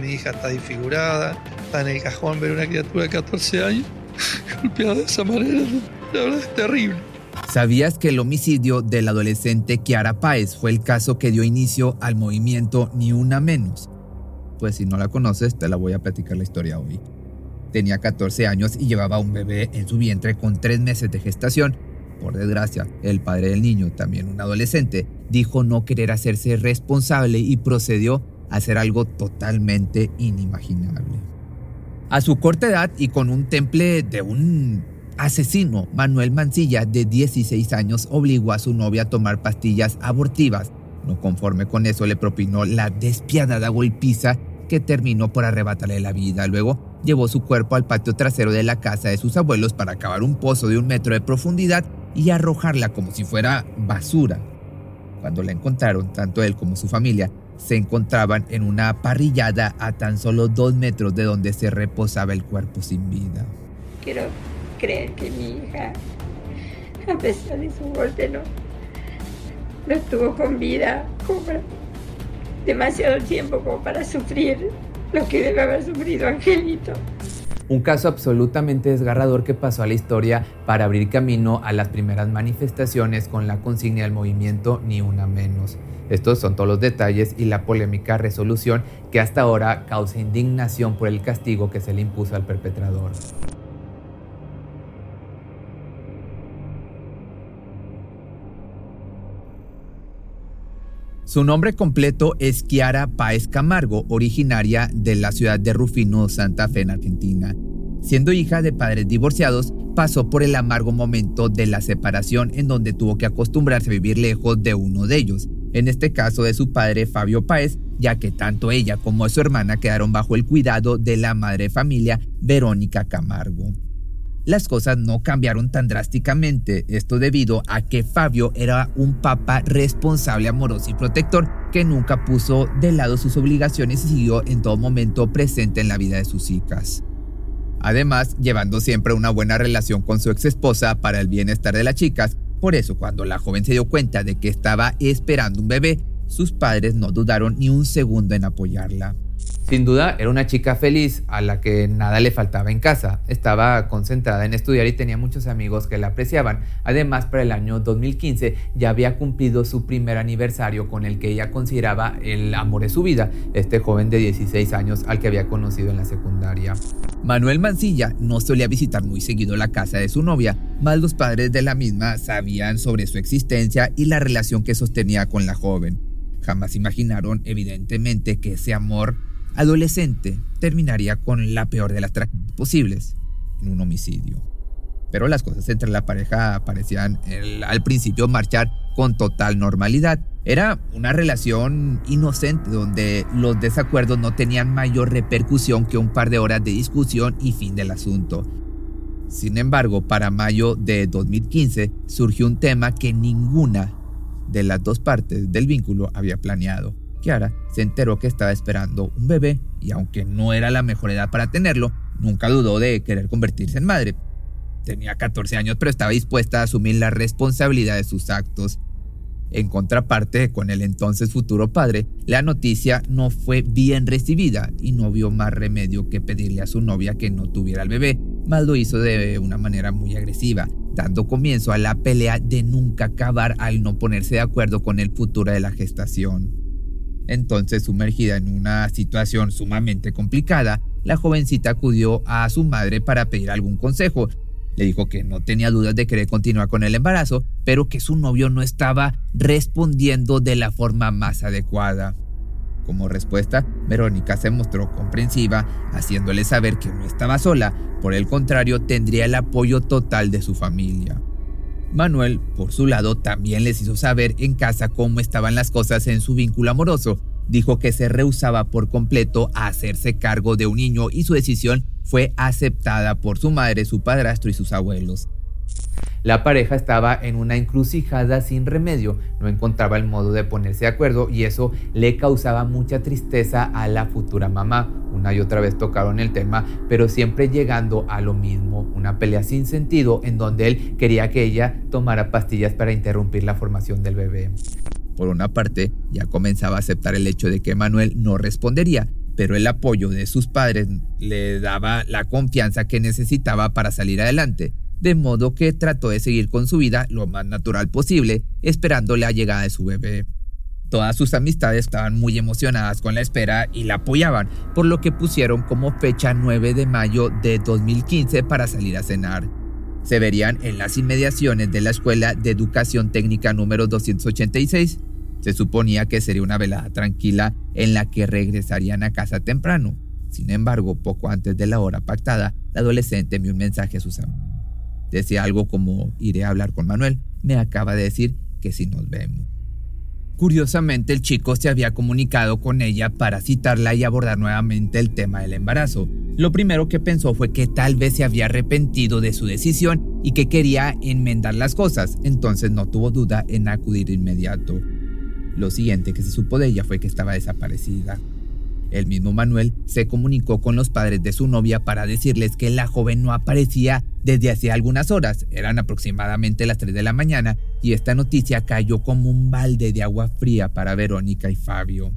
Mi hija está disfigurada, está en el cajón ver una criatura de 14 años golpeada de esa manera. La verdad es terrible. ¿Sabías que el homicidio del adolescente Kiara Páez fue el caso que dio inicio al movimiento Ni Una Menos? Pues si no la conoces, te la voy a platicar la historia hoy. Tenía 14 años y llevaba un bebé en su vientre con tres meses de gestación. Por desgracia, el padre del niño, también un adolescente, dijo no querer hacerse responsable y procedió hacer algo totalmente inimaginable. A su corta edad y con un temple de un asesino, Manuel Mancilla, de 16 años, obligó a su novia a tomar pastillas abortivas. No conforme con eso, le propinó la despiadada golpiza que terminó por arrebatarle la vida. Luego llevó su cuerpo al patio trasero de la casa de sus abuelos para cavar un pozo de un metro de profundidad y arrojarla como si fuera basura. Cuando la encontraron, tanto él como su familia se encontraban en una parrillada a tan solo dos metros de donde se reposaba el cuerpo sin vida. Quiero creer que mi hija, a pesar de su golpe, no, no estuvo con vida como demasiado tiempo como para sufrir lo que debe haber sufrido Angelito. Un caso absolutamente desgarrador que pasó a la historia para abrir camino a las primeras manifestaciones con la consigna del movimiento Ni Una Menos. Estos son todos los detalles y la polémica resolución que hasta ahora causa indignación por el castigo que se le impuso al perpetrador. Su nombre completo es Kiara Páez Camargo, originaria de la ciudad de Rufino, Santa Fe, en Argentina. Siendo hija de padres divorciados, pasó por el amargo momento de la separación en donde tuvo que acostumbrarse a vivir lejos de uno de ellos, en este caso de su padre Fabio Páez, ya que tanto ella como su hermana quedaron bajo el cuidado de la madre familia Verónica Camargo las cosas no cambiaron tan drásticamente, esto debido a que Fabio era un papá responsable, amoroso y protector que nunca puso de lado sus obligaciones y siguió en todo momento presente en la vida de sus hijas. Además, llevando siempre una buena relación con su ex esposa para el bienestar de las chicas, por eso cuando la joven se dio cuenta de que estaba esperando un bebé, sus padres no dudaron ni un segundo en apoyarla. Sin duda era una chica feliz a la que nada le faltaba en casa. Estaba concentrada en estudiar y tenía muchos amigos que la apreciaban. Además, para el año 2015 ya había cumplido su primer aniversario con el que ella consideraba el amor de su vida, este joven de 16 años al que había conocido en la secundaria. Manuel Mancilla no solía visitar muy seguido la casa de su novia, mas los padres de la misma sabían sobre su existencia y la relación que sostenía con la joven. Jamás imaginaron, evidentemente, que ese amor adolescente terminaría con la peor de las tragedias posibles, en un homicidio. Pero las cosas entre la pareja parecían al principio marchar con total normalidad. Era una relación inocente donde los desacuerdos no tenían mayor repercusión que un par de horas de discusión y fin del asunto. Sin embargo, para mayo de 2015 surgió un tema que ninguna de las dos partes del vínculo había planeado. Kiara se enteró que estaba esperando un bebé y aunque no era la mejor edad para tenerlo, nunca dudó de querer convertirse en madre. Tenía 14 años pero estaba dispuesta a asumir la responsabilidad de sus actos. En contraparte, con el entonces futuro padre, la noticia no fue bien recibida y no vio más remedio que pedirle a su novia que no tuviera el bebé, Mal lo hizo de una manera muy agresiva, dando comienzo a la pelea de nunca acabar al no ponerse de acuerdo con el futuro de la gestación. Entonces, sumergida en una situación sumamente complicada, la jovencita acudió a su madre para pedir algún consejo. Le dijo que no tenía dudas de querer continuar con el embarazo, pero que su novio no estaba respondiendo de la forma más adecuada. Como respuesta, Verónica se mostró comprensiva, haciéndole saber que no estaba sola, por el contrario, tendría el apoyo total de su familia. Manuel, por su lado, también les hizo saber en casa cómo estaban las cosas en su vínculo amoroso. Dijo que se rehusaba por completo a hacerse cargo de un niño y su decisión fue aceptada por su madre, su padrastro y sus abuelos. La pareja estaba en una encrucijada sin remedio, no encontraba el modo de ponerse de acuerdo y eso le causaba mucha tristeza a la futura mamá. Una y otra vez tocaron el tema, pero siempre llegando a lo mismo, una pelea sin sentido en donde él quería que ella tomara pastillas para interrumpir la formación del bebé. Por una parte, ya comenzaba a aceptar el hecho de que Manuel no respondería, pero el apoyo de sus padres le daba la confianza que necesitaba para salir adelante, de modo que trató de seguir con su vida lo más natural posible, esperando la llegada de su bebé. Todas sus amistades estaban muy emocionadas con la espera y la apoyaban, por lo que pusieron como fecha 9 de mayo de 2015 para salir a cenar. Se verían en las inmediaciones de la Escuela de Educación Técnica número 286 se suponía que sería una velada tranquila en la que regresarían a casa temprano. Sin embargo, poco antes de la hora pactada, la adolescente envió un mensaje a sus amigos. Decía algo como, iré a hablar con Manuel, me acaba de decir que si nos vemos. Curiosamente, el chico se había comunicado con ella para citarla y abordar nuevamente el tema del embarazo. Lo primero que pensó fue que tal vez se había arrepentido de su decisión y que quería enmendar las cosas, entonces no tuvo duda en acudir de inmediato. Lo siguiente que se supo de ella fue que estaba desaparecida. El mismo Manuel se comunicó con los padres de su novia para decirles que la joven no aparecía desde hace algunas horas, eran aproximadamente las 3 de la mañana, y esta noticia cayó como un balde de agua fría para Verónica y Fabio.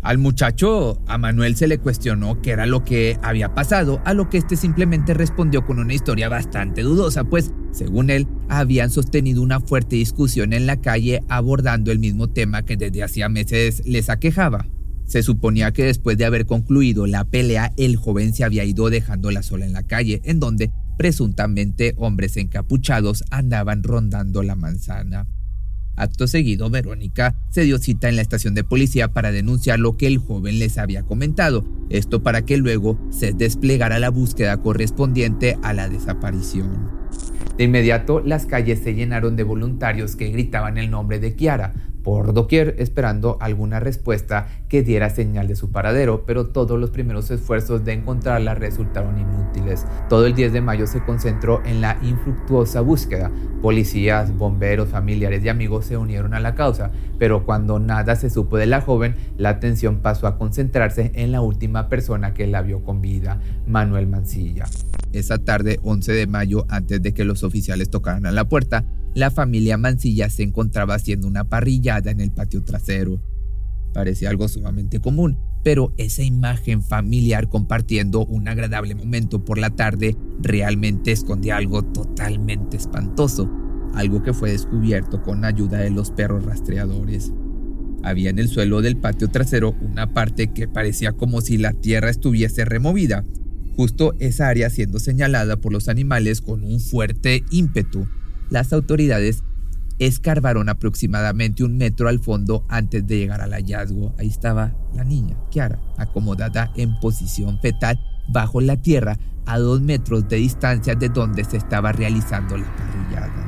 Al muchacho, a Manuel se le cuestionó qué era lo que había pasado, a lo que este simplemente respondió con una historia bastante dudosa, pues, según él, habían sostenido una fuerte discusión en la calle abordando el mismo tema que desde hacía meses les aquejaba. Se suponía que después de haber concluido la pelea, el joven se había ido dejándola sola en la calle, en donde presuntamente hombres encapuchados andaban rondando la manzana. Acto seguido, Verónica se dio cita en la estación de policía para denunciar lo que el joven les había comentado, esto para que luego se desplegara la búsqueda correspondiente a la desaparición. De inmediato, las calles se llenaron de voluntarios que gritaban el nombre de Kiara, por doquier esperando alguna respuesta que diera señal de su paradero, pero todos los primeros esfuerzos de encontrarla resultaron inútiles. Todo el 10 de mayo se concentró en la infructuosa búsqueda. Policías, bomberos, familiares y amigos se unieron a la causa, pero cuando nada se supo de la joven, la atención pasó a concentrarse en la última persona que la vio con vida, Manuel Mancilla. Esa tarde, 11 de mayo, antes de que los oficiales tocaran a la puerta, la familia Mancilla se encontraba haciendo una parrillada en el patio trasero. Parecía algo sumamente común, pero esa imagen familiar compartiendo un agradable momento por la tarde realmente escondía algo totalmente espantoso, algo que fue descubierto con ayuda de los perros rastreadores. Había en el suelo del patio trasero una parte que parecía como si la tierra estuviese removida, justo esa área siendo señalada por los animales con un fuerte ímpetu las autoridades escarbaron aproximadamente un metro al fondo antes de llegar al hallazgo. Ahí estaba la niña, Kiara, acomodada en posición fetal bajo la tierra a dos metros de distancia de donde se estaba realizando la parrillada.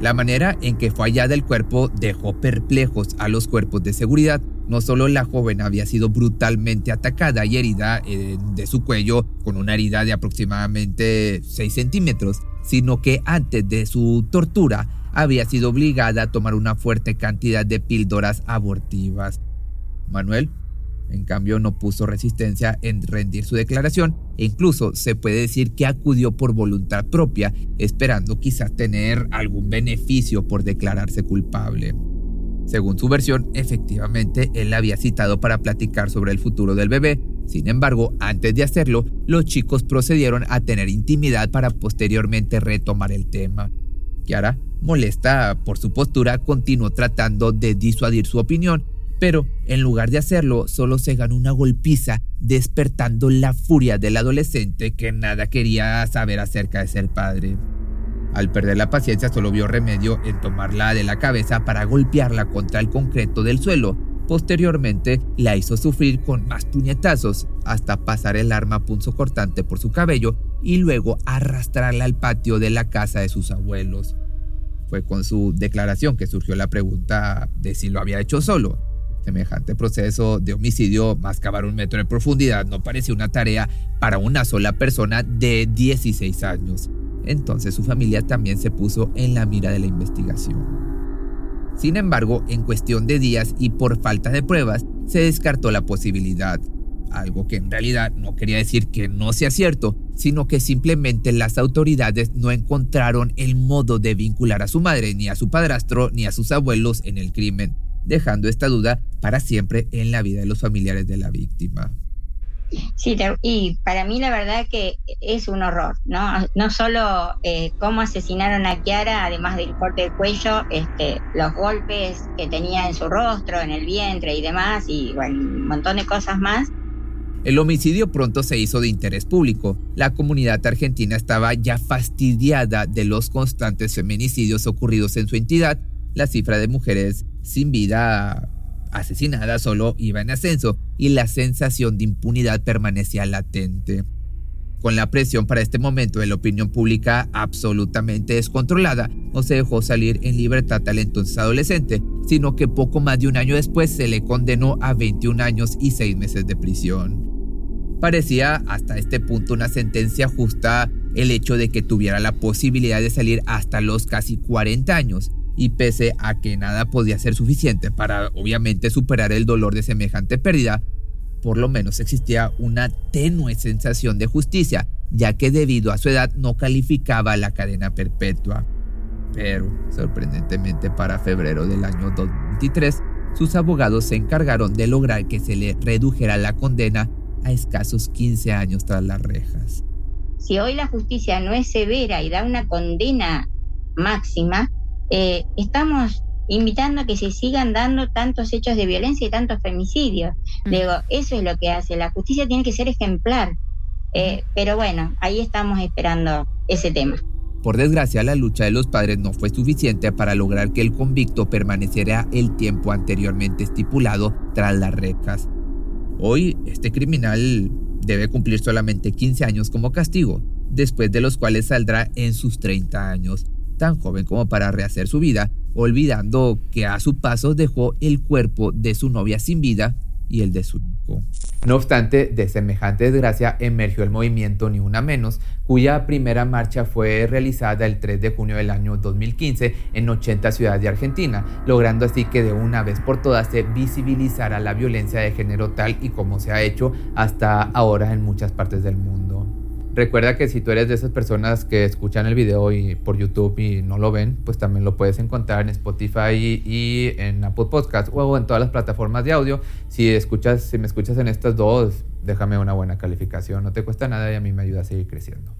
La manera en que fue hallada el cuerpo dejó perplejos a los cuerpos de seguridad. No solo la joven había sido brutalmente atacada y herida eh, de su cuello con una herida de aproximadamente 6 centímetros, sino que antes de su tortura había sido obligada a tomar una fuerte cantidad de píldoras abortivas. Manuel, en cambio, no puso resistencia en rendir su declaración e incluso se puede decir que acudió por voluntad propia, esperando quizás tener algún beneficio por declararse culpable. Según su versión, efectivamente él la había citado para platicar sobre el futuro del bebé, sin embargo, antes de hacerlo, los chicos procedieron a tener intimidad para posteriormente retomar el tema. Kiara, molesta por su postura, continuó tratando de disuadir su opinión, pero en lugar de hacerlo, solo se ganó una golpiza, despertando la furia del adolescente que nada quería saber acerca de ser padre. Al perder la paciencia, solo vio remedio en tomarla de la cabeza para golpearla contra el concreto del suelo, Posteriormente la hizo sufrir con más puñetazos hasta pasar el arma punzo cortante por su cabello y luego arrastrarla al patio de la casa de sus abuelos. Fue con su declaración que surgió la pregunta de si lo había hecho solo. Semejante proceso de homicidio más cavar un metro de profundidad no parecía una tarea para una sola persona de 16 años. Entonces su familia también se puso en la mira de la investigación. Sin embargo, en cuestión de días y por falta de pruebas, se descartó la posibilidad. Algo que en realidad no quería decir que no sea cierto, sino que simplemente las autoridades no encontraron el modo de vincular a su madre, ni a su padrastro, ni a sus abuelos en el crimen. dejando esta duda para siempre en la vida de los familiares de la víctima. Sí, y para mí la verdad que es un horror, ¿no? No solo eh, cómo asesinaron a Kiara, además del corte del cuello, este, los golpes que tenía en su rostro, en el vientre y demás, y bueno, un montón de cosas más. El homicidio pronto se hizo de interés público. La comunidad argentina estaba ya fastidiada de los constantes feminicidios ocurridos en su entidad. La cifra de mujeres sin vida asesinada solo iba en ascenso y la sensación de impunidad permanecía latente. Con la presión para este momento de la opinión pública absolutamente descontrolada, no se dejó salir en libertad al entonces adolescente, sino que poco más de un año después se le condenó a 21 años y 6 meses de prisión. Parecía hasta este punto una sentencia justa el hecho de que tuviera la posibilidad de salir hasta los casi 40 años, y pese a que nada podía ser suficiente para obviamente superar el dolor de semejante pérdida, por lo menos existía una tenue sensación de justicia, ya que debido a su edad no calificaba la cadena perpetua. Pero, sorprendentemente para febrero del año 2023, sus abogados se encargaron de lograr que se le redujera la condena a escasos 15 años tras las rejas. Si hoy la justicia no es severa y da una condena máxima, eh, estamos invitando a que se sigan dando tantos hechos de violencia y tantos femicidios. Mm. Digo, eso es lo que hace. La justicia tiene que ser ejemplar. Eh, pero bueno, ahí estamos esperando ese tema. Por desgracia, la lucha de los padres no fue suficiente para lograr que el convicto permaneciera el tiempo anteriormente estipulado tras las rejas. Hoy, este criminal debe cumplir solamente 15 años como castigo, después de los cuales saldrá en sus 30 años tan joven como para rehacer su vida, olvidando que a su paso dejó el cuerpo de su novia sin vida y el de su hijo. No obstante, de semejante desgracia emergió el movimiento Ni Una Menos, cuya primera marcha fue realizada el 3 de junio del año 2015 en 80 ciudades de Argentina, logrando así que de una vez por todas se visibilizara la violencia de género tal y como se ha hecho hasta ahora en muchas partes del mundo. Recuerda que si tú eres de esas personas que escuchan el video y por YouTube y no lo ven, pues también lo puedes encontrar en Spotify y, en Apple Podcast o en todas las plataformas de audio. Si escuchas, si me escuchas en estas dos, déjame una buena calificación. No te cuesta nada y a mí me ayuda a seguir creciendo.